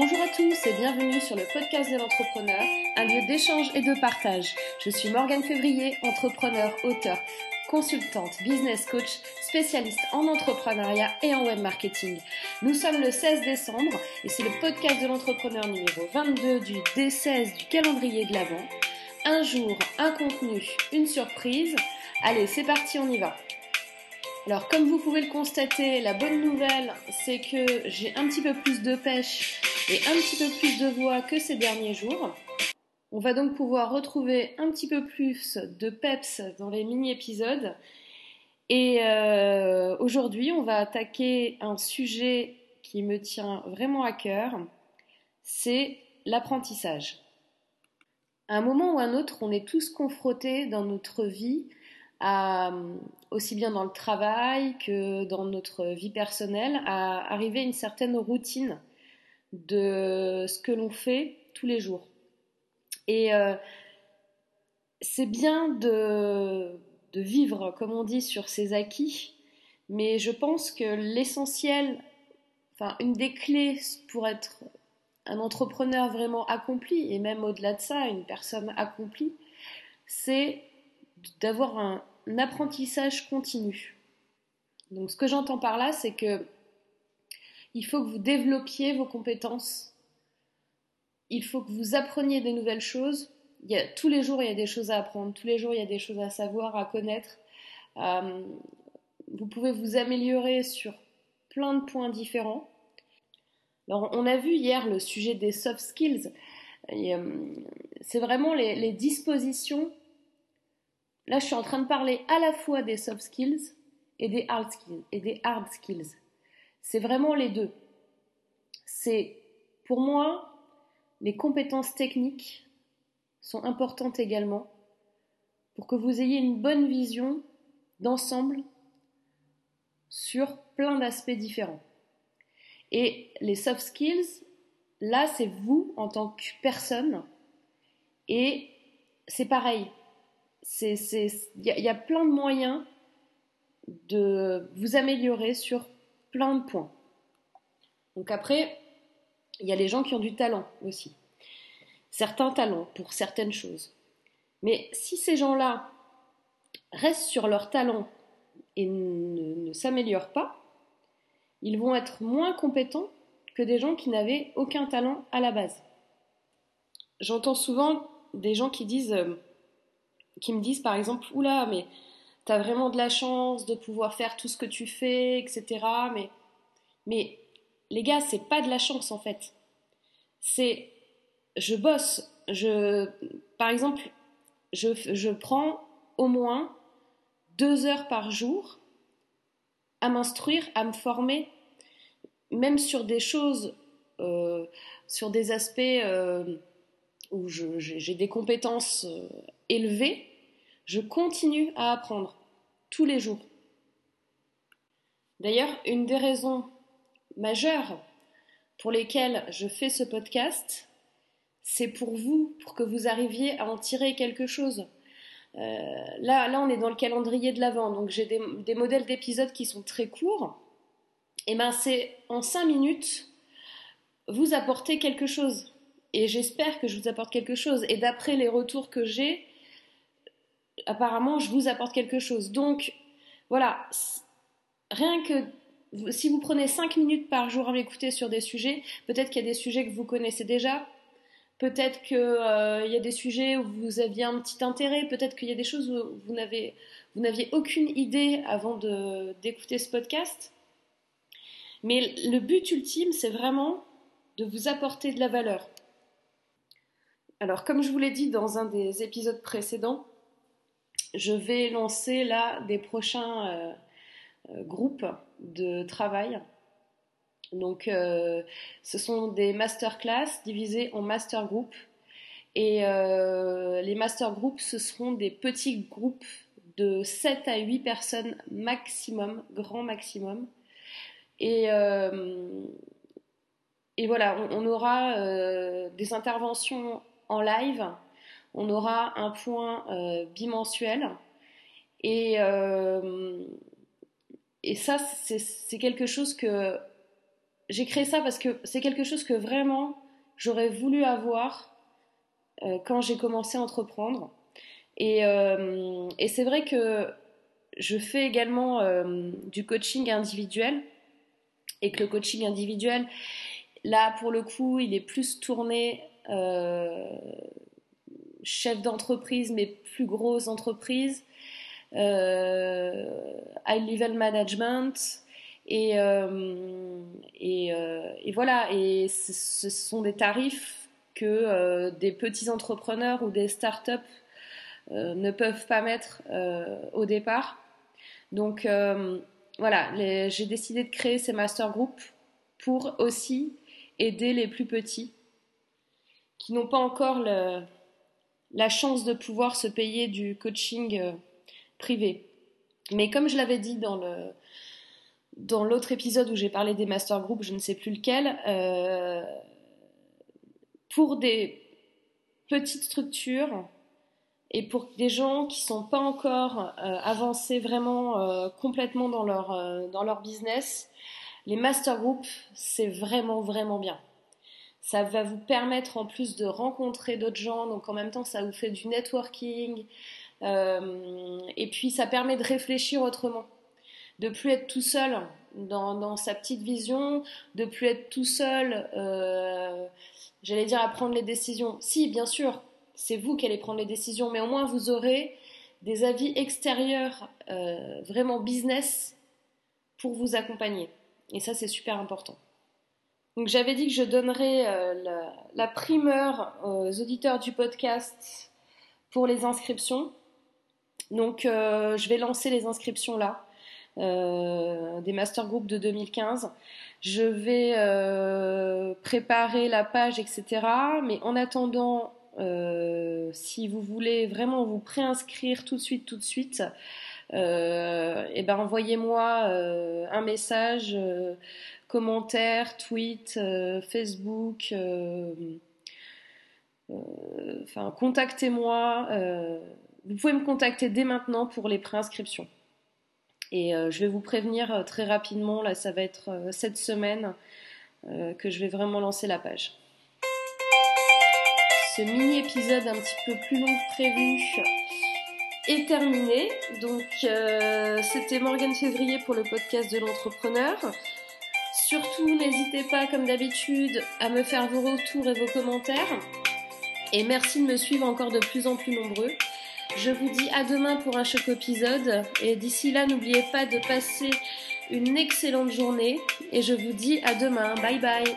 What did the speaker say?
Bonjour à tous et bienvenue sur le podcast de l'entrepreneur, un lieu d'échange et de partage. Je suis Morgane Février, entrepreneur, auteur, consultante, business coach, spécialiste en entrepreneuriat et en web marketing. Nous sommes le 16 décembre et c'est le podcast de l'entrepreneur numéro 22 du D16 du calendrier de l'Avent. Un jour, un contenu, une surprise. Allez, c'est parti, on y va. Alors, comme vous pouvez le constater, la bonne nouvelle, c'est que j'ai un petit peu plus de pêche et un petit peu plus de voix que ces derniers jours. On va donc pouvoir retrouver un petit peu plus de peps dans les mini-épisodes. Et euh, aujourd'hui, on va attaquer un sujet qui me tient vraiment à cœur, c'est l'apprentissage. À un moment ou un autre, on est tous confrontés dans notre vie, à, aussi bien dans le travail que dans notre vie personnelle, à arriver à une certaine routine de ce que l'on fait tous les jours. Et euh, c'est bien de, de, vivre, comme on dit, sur ses acquis, mais je pense que l'essentiel, enfin une des clés pour être un entrepreneur vraiment accompli, et même au-delà de ça, une personne accomplie, c'est d'avoir un, un apprentissage continu. Donc ce que j'entends par là, c'est que il faut que vous développiez vos compétences. Il faut que vous appreniez des nouvelles choses. Tous les jours, il y a des choses à apprendre. Tous les jours, il y a des choses à savoir, à connaître. Euh, vous pouvez vous améliorer sur plein de points différents. Alors, on a vu hier le sujet des soft skills. Euh, c'est vraiment les, les dispositions. Là, je suis en train de parler à la fois des soft skills et des hard skills. Et des hard skills. C'est vraiment les deux. C'est, pour moi, les compétences techniques sont importantes également pour que vous ayez une bonne vision d'ensemble sur plein d'aspects différents. Et les soft skills, là, c'est vous en tant que personne. Et c'est pareil. Il y, y, a plein de moyens de vous améliorer sur plein de points. Donc après, il y a les gens qui ont du talent aussi. Certains talents pour certaines choses. Mais si ces gens-là restent sur leur talent et ne, s'améliorent pas, ils vont être moins compétents que des gens qui n'avaient aucun talent à la base. J'entends souvent des gens qui disent, euh, qui me disent par exemple, oula, mais tu vraiment de la chance de pouvoir faire tout ce que tu fais, etc. Mais, mais les gars, c'est pas de la chance en fait. C'est je bosse, je par exemple, je, je prends au moins deux heures par jour à m'instruire, à me former, même sur des choses, euh, sur des aspects euh, où j'ai des compétences euh, élevées, je continue à apprendre tous les jours. D'ailleurs, une des raisons majeures pour lesquelles je fais ce podcast, c'est pour vous, pour que vous arriviez à en tirer quelque chose. Euh, là, là, on est dans le calendrier de l'avant, donc j'ai des, modèles d'épisodes qui sont très courts. Et ben, c'est en cinq minutes, vous apporter quelque chose. Et j'espère que je vous apporte quelque chose. Et d'après les retours que j'ai, apparemment, je vous apporte quelque chose. Donc, voilà, rien que si vous prenez 5 minutes par jour à m'écouter sur des sujets, peut-être qu'il y a des sujets que vous connaissez déjà, peut-être qu'il euh, y a des sujets où vous aviez un petit intérêt, peut-être qu'il y a des choses où vous n'avez vous n'aviez aucune idée avant d'écouter ce podcast. Mais le but ultime, c'est vraiment de vous apporter de la valeur. Alors, comme je vous l'ai dit dans un des épisodes précédents, je vais lancer là des prochains euh, euh, groupes de travail. Donc, euh, ce sont des masterclass divisés en master groups. Et les master groups, ce seront des petits groupes de 7 à 8 personnes maximum, grand maximum. Et voilà, on, aura des interventions en live on aura un point euh, bimensuel. Et, euh, ça, c'est quelque chose que j'ai créé ça parce que c'est quelque chose que vraiment j'aurais voulu avoir euh, quand j'ai commencé à entreprendre. Et, c'est vrai que je fais également du coaching individuel et que le coaching individuel, là pour le coup, il est plus tourné chef d'entreprise, mais plus grosse entreprise, high level management. Et, et, et, voilà, et ce sont des tarifs que des petits entrepreneurs ou des startups euh, ne peuvent pas mettre euh, au départ. Donc euh, voilà, j'ai décidé de créer ces master groups pour aussi aider les plus petits qui n'ont pas encore la chance de pouvoir se payer du coaching privé. Mais comme je l'avais dit dans le dans l'autre épisode où j'ai parlé des master groups, je ne sais plus lequel, pour des petites structures, et pour des gens qui sont pas encore euh, avancés vraiment euh, complètement dans leur, euh, dans leur business, les master groups, c'est vraiment, vraiment bien. Ça va vous permettre en plus de rencontrer d'autres gens, donc en même temps ça vous fait du networking, et puis ça permet de réfléchir autrement, de plus être tout seul dans, sa petite vision, de plus être tout seul, j'allais dire à prendre les décisions. Si, bien sûr, c'est vous qui allez prendre les décisions, mais au moins vous aurez des avis extérieurs euh, vraiment business pour vous accompagner. Et ça, c'est super important. Donc j'avais dit que je donnerais euh, la, primeur aux auditeurs du podcast pour les inscriptions. Donc euh, je vais lancer les inscriptions là, des master groups de 2015. Je vais préparer la page, etc. Mais en attendant, euh, si vous voulez vraiment vous préinscrire tout de suite, tout de suite, euh, et eh ben envoyez-moi euh, un message, commentaire, tweet, Facebook, enfin contactez-moi. vous pouvez me contacter dès maintenant pour les préinscriptions. Et je vais vous prévenir très rapidement, là ça va être cette semaine que je vais vraiment lancer la page ce mini-épisode un petit peu plus long que prévu est terminé. Donc euh, c'était Morgane Février pour le podcast de l'entrepreneur. Surtout n'hésitez pas comme d'habitude à me faire vos retours et vos commentaires. Et merci de me suivre encore de plus en plus nombreux. Je vous dis à demain pour un choc épisode. Et d'ici là, n'oubliez pas de passer une excellente journée. Et je vous dis à demain. Bye bye.